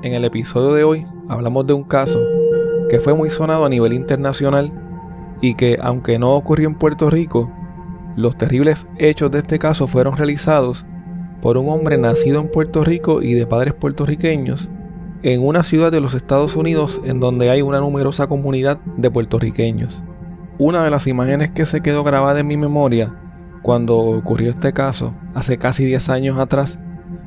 En el episodio de hoy hablamos de un caso que fue muy sonado a nivel internacional y que, aunque no ocurrió en Puerto Rico, los terribles hechos de este caso fueron realizados por un hombre nacido en Puerto Rico y de padres puertorriqueños en una ciudad de los Estados Unidos en donde hay una numerosa comunidad de puertorriqueños. Una de las imágenes que se quedó grabada en mi memoria cuando ocurrió este caso, hace casi 10 años atrás,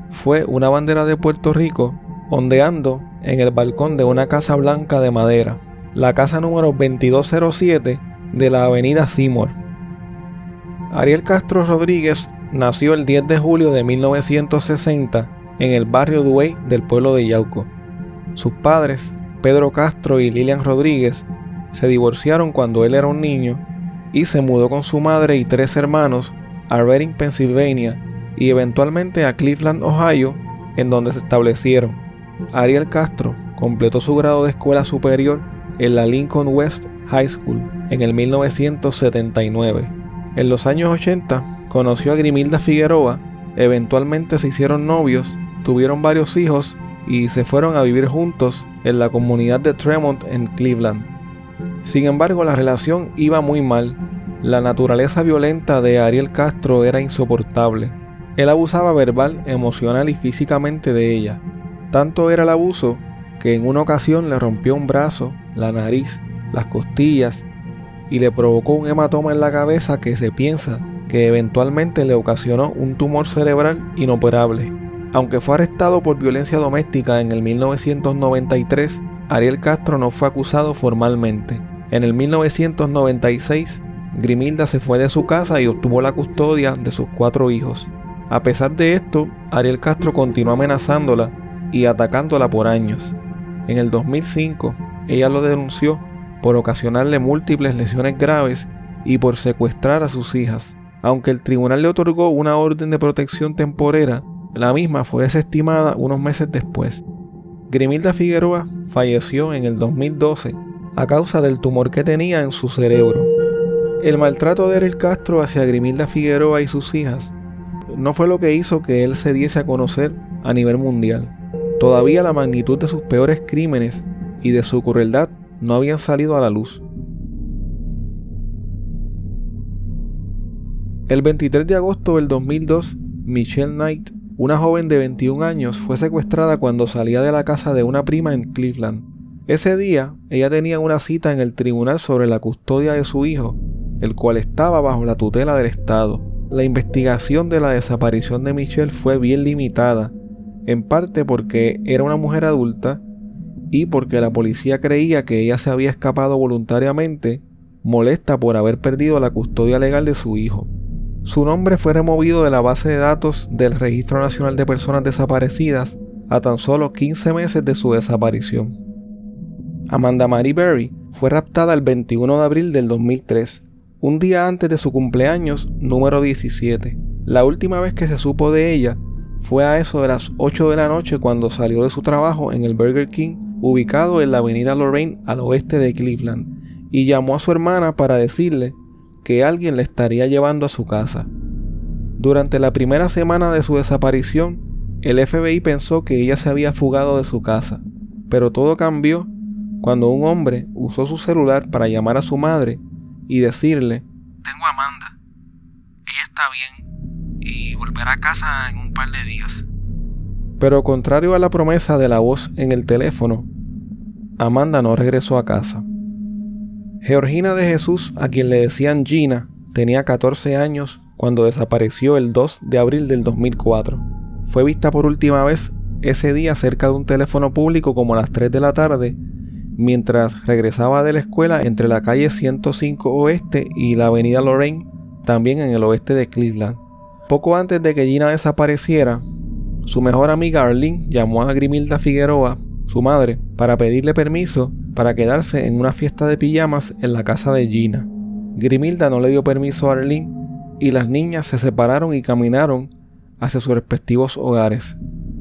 fue una bandera de Puerto Rico ondeando en el balcón de una casa blanca de madera, la casa número 2207 de la avenida Seymour. Ariel Castro Rodríguez nació el 10 de julio de 1960 en el barrio Duey del pueblo de Yauco. Sus padres, Pedro Castro y Lilian Rodríguez, se divorciaron cuando él era un niño y se mudó con su madre y tres hermanos a Reading, Pennsylvania y eventualmente a Cleveland, Ohio, en donde se establecieron. Ariel Castro completó su grado de escuela superior en la Lincoln West High School en el 1979. En los años 80 conoció a Grimilda Figueroa, eventualmente se hicieron novios, tuvieron varios hijos y se fueron a vivir juntos en la comunidad de Tremont en Cleveland. Sin embargo, la relación iba muy mal. La naturaleza violenta de Ariel Castro era insoportable. Él abusaba verbal, emocional y físicamente de ella. Tanto era el abuso que en una ocasión le rompió un brazo, la nariz, las costillas y le provocó un hematoma en la cabeza que se piensa que eventualmente le ocasionó un tumor cerebral inoperable. Aunque fue arrestado por violencia doméstica en el 1993, Ariel Castro no fue acusado formalmente. En el 1996, Grimilda se fue de su casa y obtuvo la custodia de sus cuatro hijos. A pesar de esto, Ariel Castro continuó amenazándola y atacándola por años. En el 2005, ella lo denunció por ocasionarle múltiples lesiones graves y por secuestrar a sus hijas. Aunque el tribunal le otorgó una orden de protección temporera, la misma fue desestimada unos meses después. Grimilda Figueroa falleció en el 2012 a causa del tumor que tenía en su cerebro. El maltrato de Eric Castro hacia Grimilda Figueroa y sus hijas no fue lo que hizo que él se diese a conocer a nivel mundial. Todavía la magnitud de sus peores crímenes y de su crueldad no habían salido a la luz. El 23 de agosto del 2002, Michelle Knight, una joven de 21 años, fue secuestrada cuando salía de la casa de una prima en Cleveland. Ese día, ella tenía una cita en el tribunal sobre la custodia de su hijo, el cual estaba bajo la tutela del Estado. La investigación de la desaparición de Michelle fue bien limitada, en parte porque era una mujer adulta y porque la policía creía que ella se había escapado voluntariamente, molesta por haber perdido la custodia legal de su hijo. Su nombre fue removido de la base de datos del Registro Nacional de Personas Desaparecidas a tan solo 15 meses de su desaparición. Amanda Mary Berry fue raptada el 21 de abril del 2003, un día antes de su cumpleaños número 17. La última vez que se supo de ella fue a eso de las 8 de la noche cuando salió de su trabajo en el Burger King ubicado en la avenida Lorraine al oeste de Cleveland y llamó a su hermana para decirle que alguien le estaría llevando a su casa. Durante la primera semana de su desaparición, el FBI pensó que ella se había fugado de su casa, pero todo cambió cuando un hombre usó su celular para llamar a su madre y decirle, Tengo a Amanda, ella está bien y volverá a casa en un par de días. Pero contrario a la promesa de la voz en el teléfono, Amanda no regresó a casa. Georgina de Jesús, a quien le decían Gina, tenía 14 años cuando desapareció el 2 de abril del 2004. Fue vista por última vez ese día cerca de un teléfono público como a las 3 de la tarde, mientras regresaba de la escuela entre la calle 105 Oeste y la avenida Lorraine, también en el oeste de Cleveland. Poco antes de que Gina desapareciera, su mejor amiga Arlene llamó a Grimilda Figueroa, su madre, para pedirle permiso para quedarse en una fiesta de pijamas en la casa de Gina. Grimilda no le dio permiso a Arlene y las niñas se separaron y caminaron hacia sus respectivos hogares.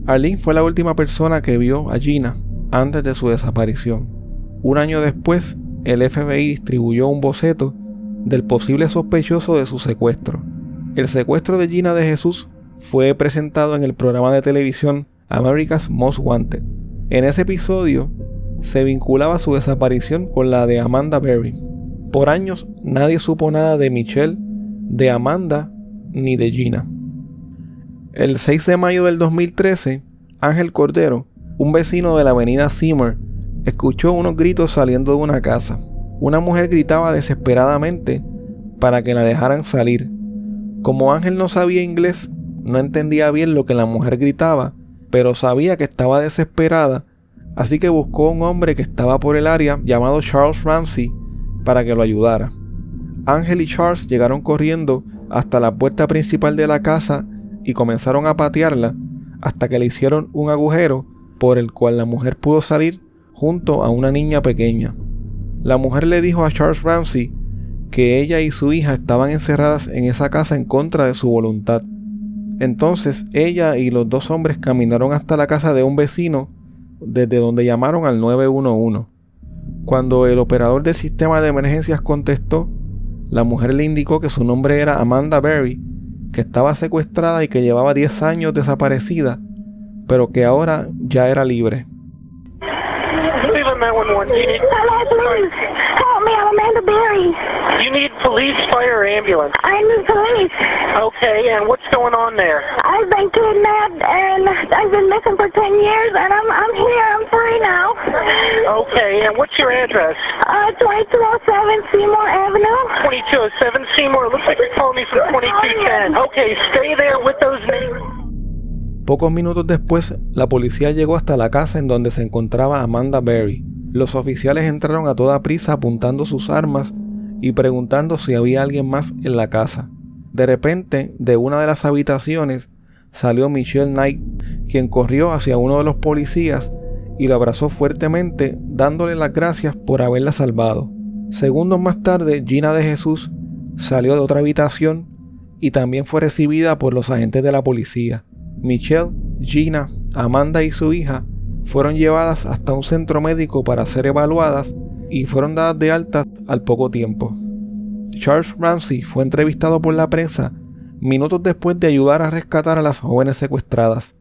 Arlene fue la última persona que vio a Gina antes de su desaparición. Un año después, el FBI distribuyó un boceto del posible sospechoso de su secuestro. El secuestro de Gina de Jesús fue presentado en el programa de televisión America's Most Wanted. En ese episodio se vinculaba su desaparición con la de Amanda Berry. Por años nadie supo nada de Michelle, de Amanda ni de Gina. El 6 de mayo del 2013, Ángel Cordero, un vecino de la avenida Seymour, escuchó unos gritos saliendo de una casa. Una mujer gritaba desesperadamente para que la dejaran salir. Como Ángel no sabía inglés, no entendía bien lo que la mujer gritaba, pero sabía que estaba desesperada, así que buscó a un hombre que estaba por el área llamado Charles Ramsey para que lo ayudara. Ángel y Charles llegaron corriendo hasta la puerta principal de la casa y comenzaron a patearla hasta que le hicieron un agujero por el cual la mujer pudo salir junto a una niña pequeña. La mujer le dijo a Charles Ramsey que ella y su hija estaban encerradas en esa casa en contra de su voluntad. Entonces ella y los dos hombres caminaron hasta la casa de un vecino desde donde llamaron al 911. Cuando el operador del sistema de emergencias contestó, la mujer le indicó que su nombre era Amanda Berry, que estaba secuestrada y que llevaba 10 años desaparecida, pero que ahora ya era libre. Help me, I'm Amanda Berry. You need police, fire, or ambulance? I need police. Okay, and what's going on there? I've been kidnapped and I've been missing for 10 years and I'm, I'm here, I'm free now. Okay, and what's your address? Uh, 2207 Seymour Avenue. 2207 Seymour. Looks like you're calling me from 2210. Okay, stay there with those names. Pocos minutos después, la policía llegó hasta la casa en donde se encontraba Amanda Berry. Los oficiales entraron a toda prisa apuntando sus armas y preguntando si había alguien más en la casa. De repente, de una de las habitaciones salió Michelle Knight, quien corrió hacia uno de los policías y lo abrazó fuertemente, dándole las gracias por haberla salvado. Segundos más tarde, Gina de Jesús salió de otra habitación y también fue recibida por los agentes de la policía. Michelle, Gina, Amanda y su hija fueron llevadas hasta un centro médico para ser evaluadas y fueron dadas de alta al poco tiempo. Charles Ramsey fue entrevistado por la prensa minutos después de ayudar a rescatar a las jóvenes secuestradas.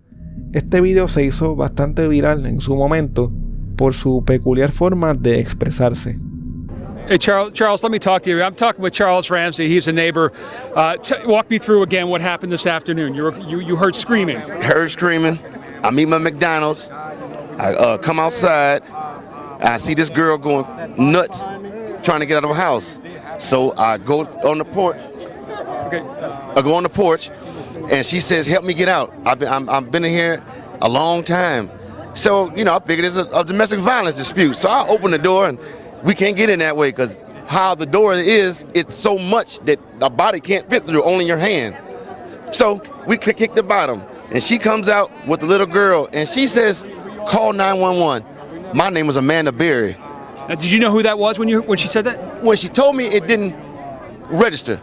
Este video se hizo bastante viral en su momento por su peculiar forma de expresarse. Hey, Charles, Charles, let me talk to you. I'm talking with Charles Ramsey. He's a neighbor. Uh, walk me through again what happened this afternoon. You, were, you, you heard screaming. Heard screaming. I'm eating my McDonald's. I uh, come outside. I see this girl going nuts, trying to get out of her house. So I go on the porch. I go on the porch, and she says, "Help me get out. I've been, i have been in here a long time." So you know, I figured it's a, a domestic violence dispute. So I open the door, and we can't get in that way because how the door is, it's so much that a body can't fit through, only your hand. So we kick the bottom, and she comes out with the little girl, and she says, Call 911. My name was Amanda Berry. Now, did you know who that was when you when she said that? When she told me, it didn't register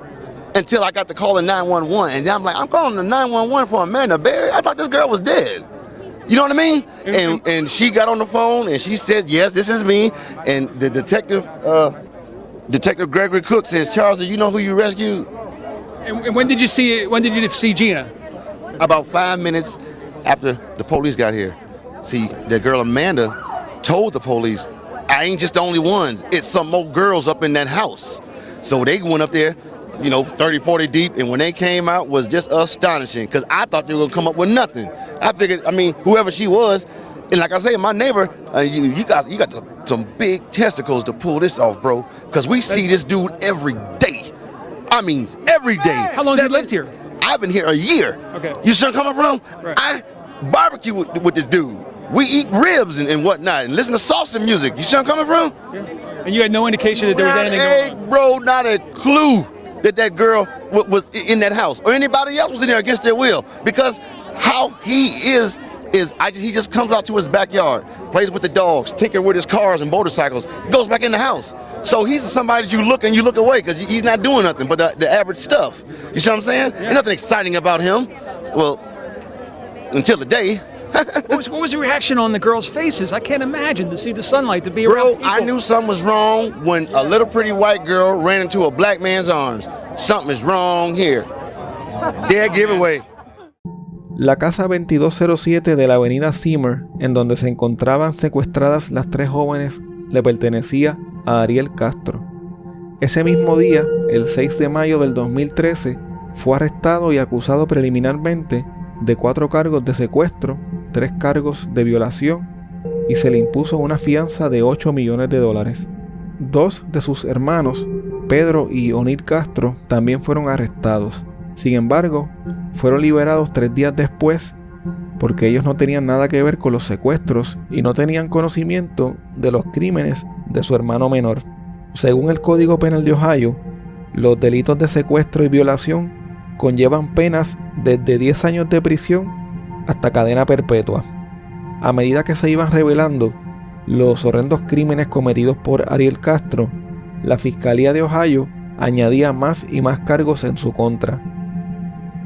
until I got the call in 911, and I'm like, I'm calling the 911 for Amanda Berry. I thought this girl was dead. You know what I mean? And and she got on the phone and she said, "Yes, this is me." And the detective, uh, Detective Gregory Cook, says, "Charles, do you know who you rescued?" And when did you see? When did you see Gina? About five minutes after the police got here. See, the girl Amanda told the police, I ain't just the only ones. It's some more girls up in that house. So they went up there. you know, 30, 40 deep, and when they came out was just astonishing because I thought they were gonna come up with nothing. I figured, I mean, whoever she was, and like I say, my neighbor, uh, you, you got you got the, some big testicles to pull this off, bro, because we see this dude every day. I mean, every day. How long have you lived here? I've been here a year. Okay. You where I'm coming from? Right. I barbecue with, with this dude. We eat ribs and, and whatnot and listen to salsa music. You see where I'm coming from? And you had no indication that there was anything on. bro, not a clue that that girl was in that house or anybody else was in there against their will. Because how he is is I just, he just comes out to his backyard, plays with the dogs, tinker with his cars and motorcycles, goes back in the house. So he's somebody that you look and you look away because he's not doing nothing but the, the average stuff. You see what I'm saying? There's nothing exciting about him. Well, until the day. What was, what was the reaction on the girls' faces? I can't imagine to see the sunlight, to be around people. I knew something was wrong when a little pretty white girl ran into a black man's arms. Something is wrong here. Dead giveaway. La casa 2207 de la avenida Seymour, en donde se encontraban secuestradas las tres jóvenes, le pertenecía a Ariel Castro. Ese mismo día, el 6 de mayo del 2013, fue arrestado y acusado preliminarmente de cuatro cargos de secuestro, tres cargos de violación y se le impuso una fianza de 8 millones de dólares. Dos de sus hermanos, Pedro y Onir Castro, también fueron arrestados. Sin embargo, fueron liberados tres días después porque ellos no tenían nada que ver con los secuestros y no tenían conocimiento de los crímenes de su hermano menor. Según el Código Penal de Ohio, los delitos de secuestro y violación conllevan penas desde 10 años de prisión hasta cadena perpetua. A medida que se iban revelando los horrendos crímenes cometidos por Ariel Castro, la Fiscalía de Ohio añadía más y más cargos en su contra.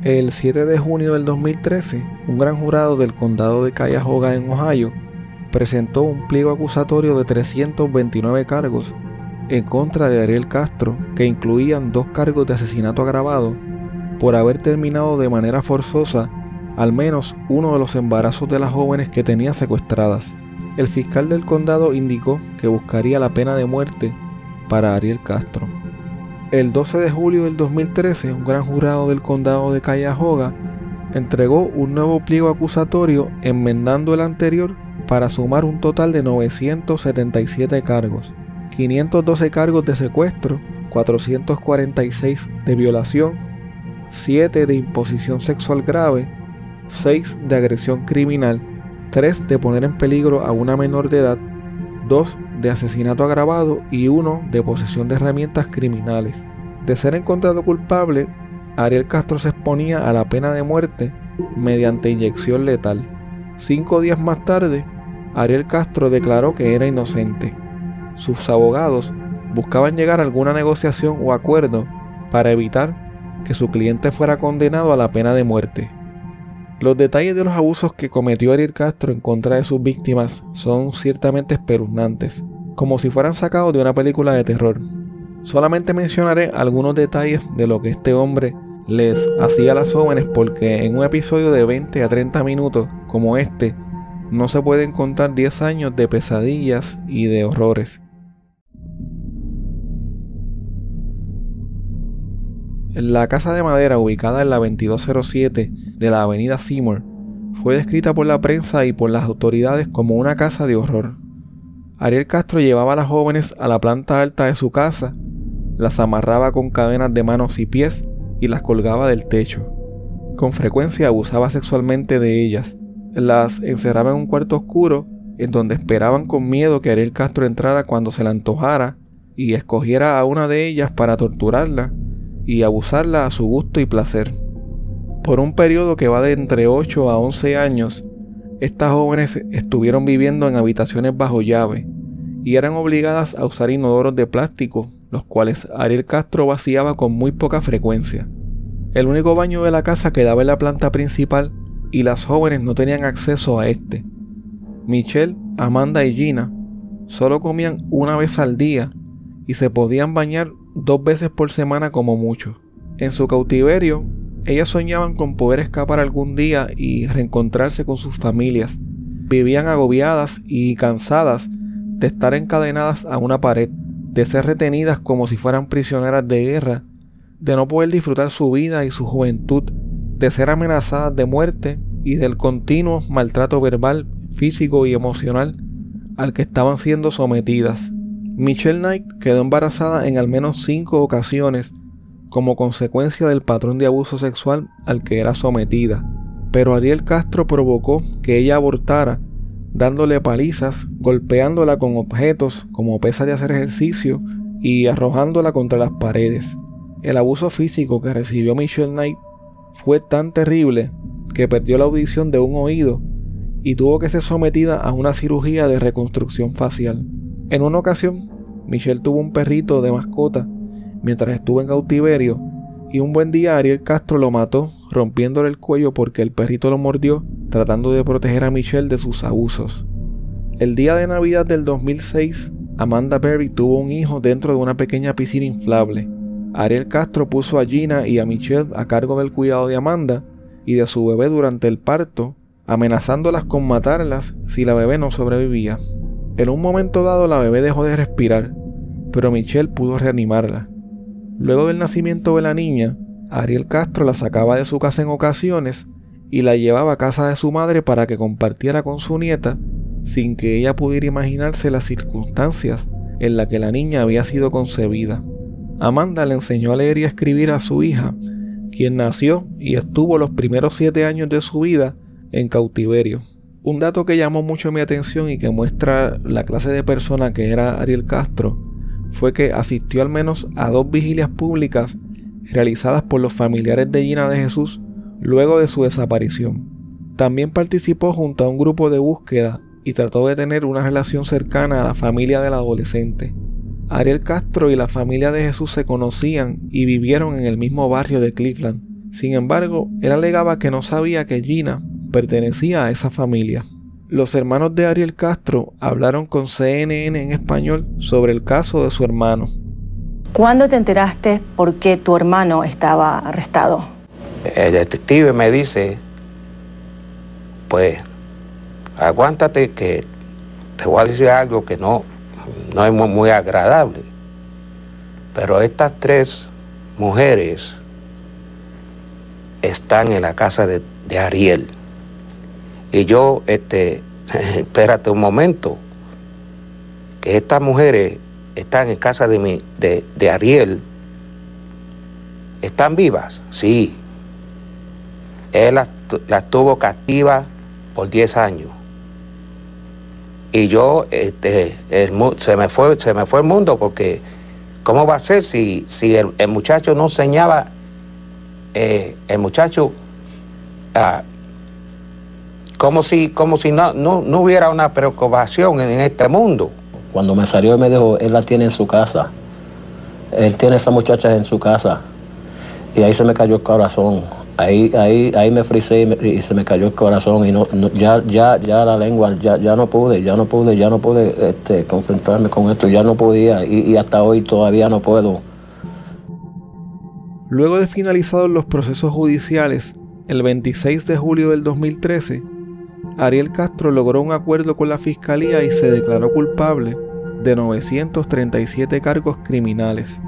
El 7 de junio del 2013, un gran jurado del condado de Cuyahoga en Ohio presentó un pliego acusatorio de 329 cargos en contra de Ariel Castro, que incluían dos cargos de asesinato agravado por haber terminado de manera forzosa al menos uno de los embarazos de las jóvenes que tenía secuestradas. El fiscal del condado indicó que buscaría la pena de muerte para Ariel Castro. El 12 de julio del 2013, un gran jurado del condado de Cuyahoga entregó un nuevo pliego acusatorio enmendando el anterior para sumar un total de 977 cargos, 512 cargos de secuestro, 446 de violación, 7 de imposición sexual grave, 6 de agresión criminal, 3 de poner en peligro a una menor de edad, 2 de asesinato agravado y 1 de posesión de herramientas criminales. De ser encontrado culpable, Ariel Castro se exponía a la pena de muerte mediante inyección letal. Cinco días más tarde, Ariel Castro declaró que era inocente. Sus abogados buscaban llegar a alguna negociación o acuerdo para evitar que su cliente fuera condenado a la pena de muerte. Los detalles de los abusos que cometió Ariel Castro en contra de sus víctimas son ciertamente espeluznantes, como si fueran sacados de una película de terror. Solamente mencionaré algunos detalles de lo que este hombre les hacía a las jóvenes porque en un episodio de 20 a 30 minutos como este no se pueden contar 10 años de pesadillas y de horrores. La casa de madera ubicada en la 2207 de la avenida Seymour fue descrita por la prensa y por las autoridades como una casa de horror. Ariel Castro llevaba a las jóvenes a la planta alta de su casa, las amarraba con cadenas de manos y pies y las colgaba del techo. Con frecuencia abusaba sexualmente de ellas. Las encerraba en un cuarto oscuro en donde esperaban con miedo que Ariel Castro entrara cuando se le antojara y escogiera a una de ellas para torturarla y abusarla a su gusto y placer. Por un periodo que va de entre 8 a 11 años, estas jóvenes estuvieron viviendo en habitaciones bajo llave y eran obligadas a usar inodoros de plástico, los cuales Ariel Castro vaciaba con muy poca frecuencia. El único baño de la casa quedaba en la planta principal y las jóvenes no tenían acceso a este. Michelle, Amanda y Gina solo comían una vez al día y se podían bañar dos veces por semana como mucho. En su cautiverio, ellas soñaban con poder escapar algún día y reencontrarse con sus familias. Vivían agobiadas y cansadas de estar encadenadas a una pared, de ser retenidas como si fueran prisioneras de guerra, de no poder disfrutar su vida y su juventud, de ser amenazadas de muerte y del continuo maltrato verbal, físico y emocional al que estaban siendo sometidas. Michelle Knight quedó embarazada en al menos cinco ocasiones como consecuencia del patrón de abuso sexual al que era sometida, pero Ariel Castro provocó que ella abortara dándole palizas, golpeándola con objetos como pesas de hacer ejercicio y arrojándola contra las paredes. El abuso físico que recibió Michelle Knight fue tan terrible que perdió la audición de un oído y tuvo que ser sometida a una cirugía de reconstrucción facial. En una ocasión, Michelle tuvo un perrito de mascota mientras estuvo en cautiverio y un buen día Ariel Castro lo mató rompiéndole el cuello porque el perrito lo mordió tratando de proteger a Michelle de sus abusos. El día de Navidad del 2006, Amanda Berry tuvo un hijo dentro de una pequeña piscina inflable. Ariel Castro puso a Gina y a Michelle a cargo del cuidado de Amanda y de su bebé durante el parto, amenazándolas con matarlas si la bebé no sobrevivía. En un momento dado la bebé dejó de respirar, pero Michelle pudo reanimarla. Luego del nacimiento de la niña, Ariel Castro la sacaba de su casa en ocasiones y la llevaba a casa de su madre para que compartiera con su nieta sin que ella pudiera imaginarse las circunstancias en las que la niña había sido concebida. Amanda le enseñó a leer y a escribir a su hija, quien nació y estuvo los primeros siete años de su vida en cautiverio. Un dato que llamó mucho mi atención y que muestra la clase de persona que era Ariel Castro fue que asistió al menos a dos vigilias públicas realizadas por los familiares de Gina de Jesús luego de su desaparición. También participó junto a un grupo de búsqueda y trató de tener una relación cercana a la familia del adolescente. Ariel Castro y la familia de Jesús se conocían y vivieron en el mismo barrio de Cleveland. Sin embargo, él alegaba que no sabía que Gina pertenecía a esa familia. Los hermanos de Ariel Castro hablaron con CNN en español sobre el caso de su hermano. ¿Cuándo te enteraste por qué tu hermano estaba arrestado? El detective me dice, pues, aguántate que te voy a decir algo que no, no es muy, agradable. Pero estas tres mujeres están en la casa de, Ariel. Y yo, este, espérate un momento, que estas mujeres están en casa de, mi, de, de Ariel, ¿están vivas? Sí. Él las, tuvo captivas por 10 años. Y yo, este, se, me fue, se me fue el mundo porque, ¿cómo va a ser si, si el, muchacho no enseñaba, eh, el muchacho, ah, como si, como si no, no, no, hubiera una preocupación en, este mundo? Cuando me salió y me dijo, él la tiene en su casa, él tiene a esa muchacha en su casa, y ahí se me cayó el corazón ahí, ahí, ahí me frisé y, se me cayó el corazón y no, ya, ya, ya la lengua, ya, ya no pude, ya no pude, ya no pude este, confrontarme con esto, ya no podía y, y hasta hoy todavía no puedo. Luego de finalizados los procesos judiciales, el 26 de julio del 2013, Ariel Castro logró un acuerdo con la fiscalía y se declaró culpable de 937 cargos criminales.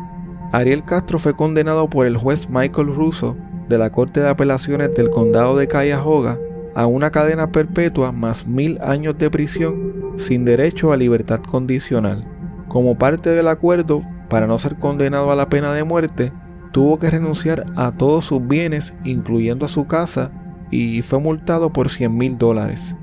Ariel Castro fue condenado por el juez Michael Russo de la Corte de Apelaciones del Condado de Cuyahoga a una cadena perpetua más mil años de prisión sin derecho a libertad condicional. Como parte del acuerdo, para no ser condenado a la pena de muerte, tuvo que renunciar a todos sus bienes, incluyendo a su casa, y fue multado por 100 mil dólares.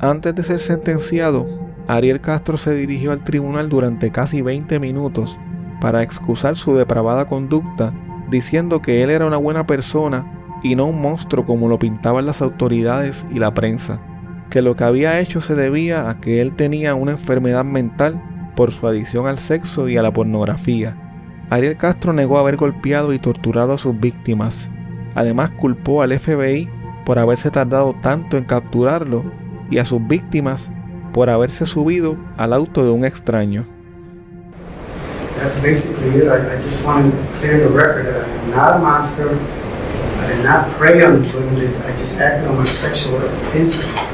Antes de ser sentenciado, Ariel Castro se dirigió al tribunal durante casi 20 minutos para excusar su depravada conducta diciendo que él era una buena persona y no un monstruo como lo pintaban las autoridades y la prensa, que lo que había hecho se debía a que él tenía una enfermedad mental por su adicción al sexo y a la pornografía. Ariel Castro negó haber golpeado y torturado a sus víctimas. Además culpó al FBI por haberse tardado tanto en capturarlo y a sus víctimas por haberse subido al auto de un extraño. that's basically it. I, I, just want to clear the record that I am not a monster. I did not prey on the women. I just acted on my sexual instincts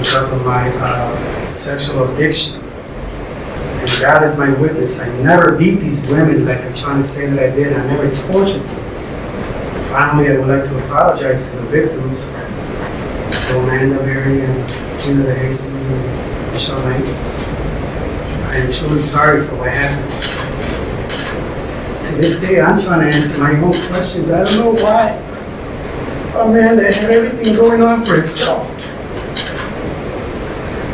because of my uh, sexual addiction. And God is my witness. I never beat these women like I'm trying to say that I did. I never tortured them. Finally, I would like to apologize to the victims, to Amanda Berry and Gina De and Michelle Knight. I am truly sorry for what happened. To this day, I'm trying to answer my own questions. I don't know why. Amanda had everything going on for herself.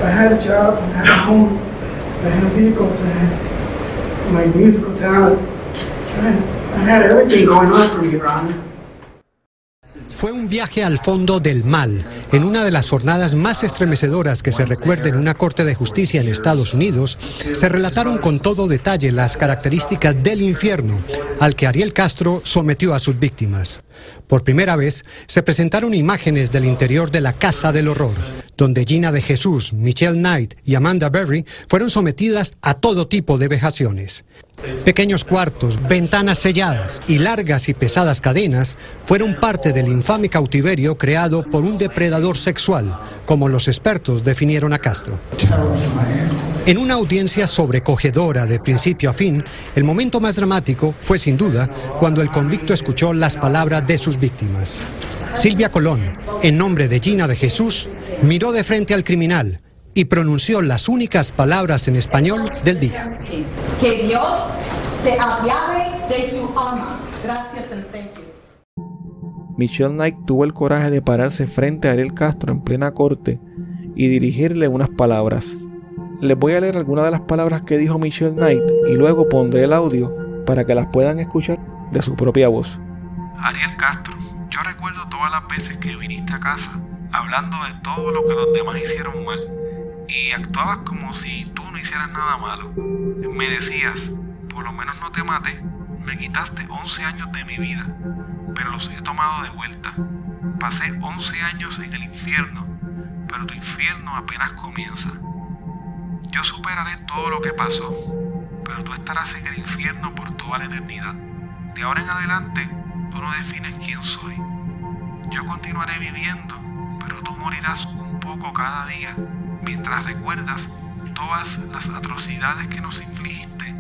I had a job, I had a home, I had vehicles, I had my musical talent. I, I had everything going on for me, Honor. Fue un viaje al fondo del mal, en una de las jornadas más estremecedoras que se recuerda en una corte de justicia en Estados Unidos, se relataron con todo detalle las características del infierno al que Ariel Castro sometió a sus víctimas. Por primera vez se presentaron imágenes del interior de la Casa del Horror, donde Gina de Jesús, Michelle Knight y Amanda Berry fueron sometidas a todo tipo de vejaciones. Pequeños cuartos, ventanas selladas y largas y pesadas cadenas fueron parte del infame cautiverio creado por un depredador sexual, como los expertos definieron a Castro. En una audiencia sobrecogedora de principio a fin, el momento más dramático fue sin duda cuando el convicto escuchó las palabras de sus víctimas. Silvia Colón, en nombre de Gina de Jesús, miró de frente al criminal y pronunció las únicas palabras en español del día. Que Dios se apiade de su alma. Gracias you. Michelle Knight tuvo el coraje de pararse frente a Ariel Castro en plena corte y dirigirle unas palabras. Les voy a leer algunas de las palabras que dijo Michelle Knight y luego pondré el audio para que las puedan escuchar de su propia voz. Ariel Castro, yo recuerdo todas las veces que viniste a casa hablando de todo lo que los demás hicieron mal y actuabas como si tú no hicieras nada malo. Me decías, por lo menos no te maté, me quitaste 11 años de mi vida, pero los he tomado de vuelta. Pasé 11 años en el infierno, pero tu infierno apenas comienza. Yo superaré todo lo que pasó, pero tú estarás en el infierno por toda la eternidad. De ahora en adelante, tú no defines quién soy. Yo continuaré viviendo, pero tú morirás un poco cada día mientras recuerdas todas las atrocidades que nos infligiste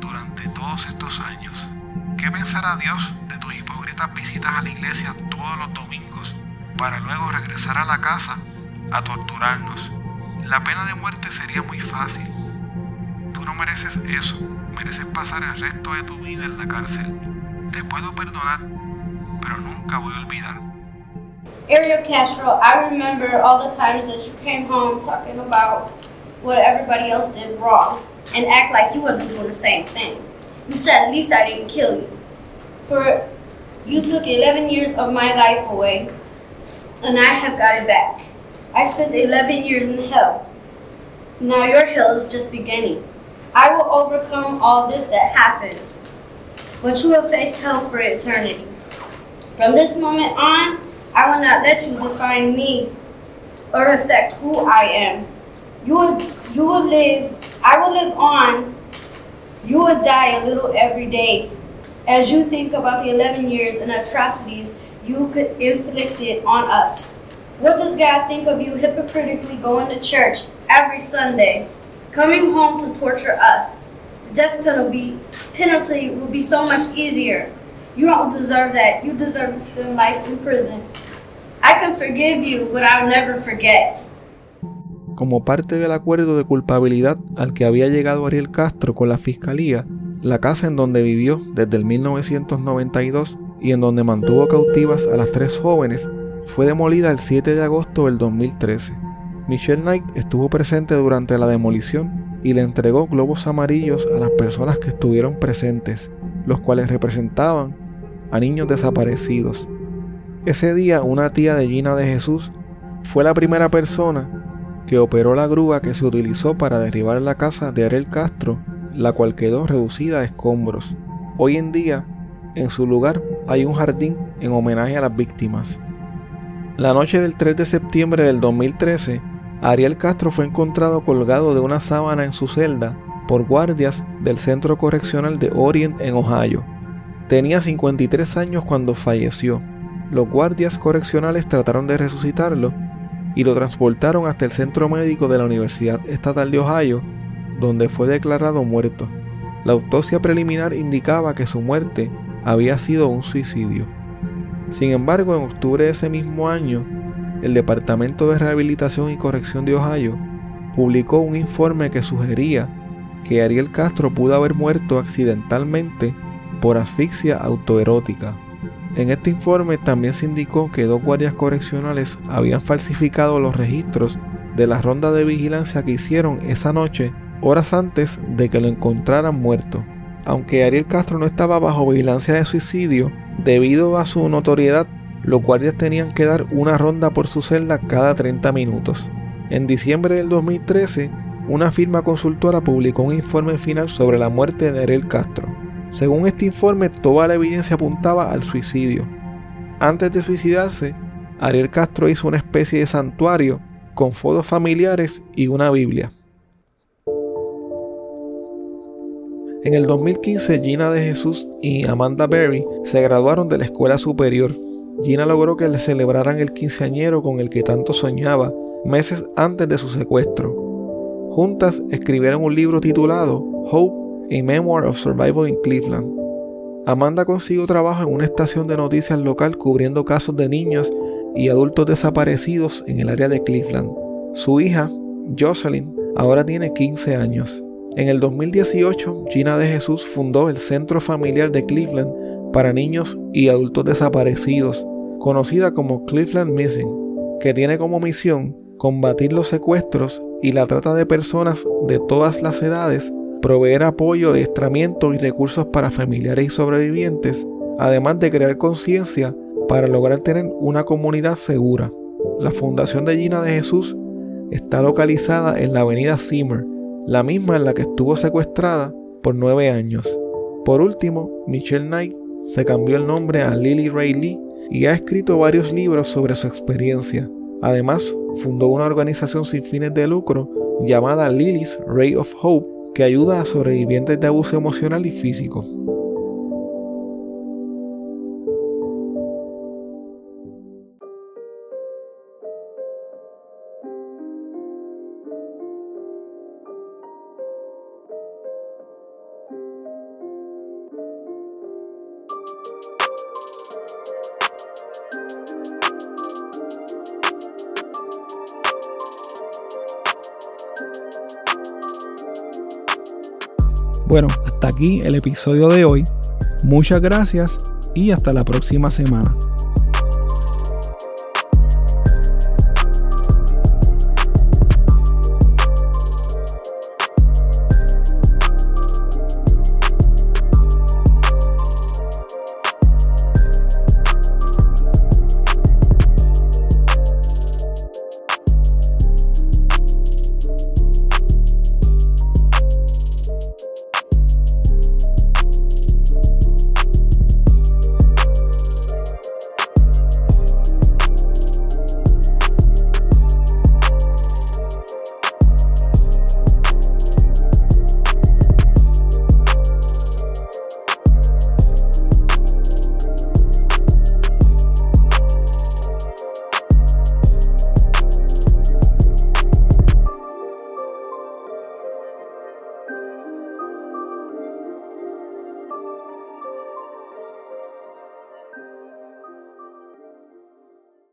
durante todos estos años. ¿Qué pensará Dios de visitas a la iglesia todos los domingos para luego regresar a la casa a torturarnos? La pena de muerte sería muy fácil. Tú no mereces eso, mereces pasar el resto de tu vida en la cárcel. Te puedo perdonar, pero nunca voy a olvidar. Ariel Castro, I remember all the times that you came home talking about what everybody else did wrong and act like you wasn't doing the same thing. You said at least I didn't kill you. For you took 11 years of my life away and I have got it back. I spent 11 years in hell. Now your hell is just beginning. I will overcome all this that happened, but you will face hell for eternity. From this moment on, I will not let you define me or affect who I am. You will, you will live, I will live on. You will die a little every day. As you think about the 11 years and atrocities you could inflicted on us. What does God think of you hypocritically going to church every Sunday, coming home to torture us? The death penalty, penalty will be so much easier. You don't deserve that. You deserve to spend life in prison. I can forgive you, but I'll never forget. Como parte del acuerdo de culpabilidad al que había llegado Ariel Castro con la fiscalía, la casa en donde vivió desde el 1992 y en donde mantuvo cautivas a las tres jóvenes fue demolida el 7 de agosto del 2013. Michelle Knight estuvo presente durante la demolición y le entregó globos amarillos a las personas que estuvieron presentes, los cuales representaban a niños desaparecidos. Ese día una tía de Gina de Jesús fue la primera persona que operó la grúa que se utilizó para derribar la casa de Ariel Castro, la cual quedó reducida a escombros. Hoy en día, en su lugar hay un jardín en homenaje a las víctimas. La noche del 3 de septiembre del 2013, Ariel Castro fue encontrado colgado de una sábana en su celda por guardias del Centro Correccional de Orient en Ohio. Tenía 53 años cuando falleció. Los guardias correccionales trataron de resucitarlo y lo transportaron hasta el centro médico de la Universidad Estatal de Ohio, donde fue declarado muerto. La autopsia preliminar indicaba que su muerte había sido un suicidio. Sin embargo, en octubre de ese mismo año, el Departamento de Rehabilitación y Corrección de Ohio publicó un informe que sugería que Ariel Castro pudo haber muerto accidentalmente por asfixia autoerótica. En este informe también se indicó que dos guardias correccionales habían falsificado los registros de la ronda de vigilancia que hicieron esa noche, horas antes de que lo encontraran muerto. Aunque Ariel Castro no estaba bajo vigilancia de suicidio, debido a su notoriedad, los guardias tenían que dar una ronda por su celda cada 30 minutos. En diciembre del 2013, una firma consultora publicó un informe final sobre la muerte de Ariel Castro. Según este informe, toda la evidencia apuntaba al suicidio. Antes de suicidarse, Ariel Castro hizo una especie de santuario con fotos familiares y una Biblia. En el 2015, Gina de Jesús y Amanda Berry se graduaron de la escuela superior. Gina logró que le celebraran el quinceañero con el que tanto soñaba meses antes de su secuestro. Juntas escribieron un libro titulado Hope, a Memoir of Survival in Cleveland. Amanda consiguió trabajo en una estación de noticias local cubriendo casos de niños y adultos desaparecidos en el área de Cleveland. Su hija, Jocelyn, ahora tiene 15 años. En el 2018, Gina de Jesús fundó el Centro Familiar de Cleveland para niños y adultos desaparecidos, conocida como Cleveland Missing, que tiene como misión combatir los secuestros y la trata de personas de todas las edades, proveer apoyo, adiestramiento y recursos para familiares y sobrevivientes, además de crear conciencia para lograr tener una comunidad segura. La Fundación de Gina de Jesús está localizada en la avenida Zimmer, la misma en la que estuvo secuestrada por nueve años. Por último, Michelle Knight se cambió el nombre a Lily Ray Lee y ha escrito varios libros sobre su experiencia. Además, fundó una organización sin fines de lucro llamada Lily's Ray of Hope que ayuda a sobrevivientes de abuso emocional y físico. El episodio de hoy. Muchas gracias y hasta la próxima semana.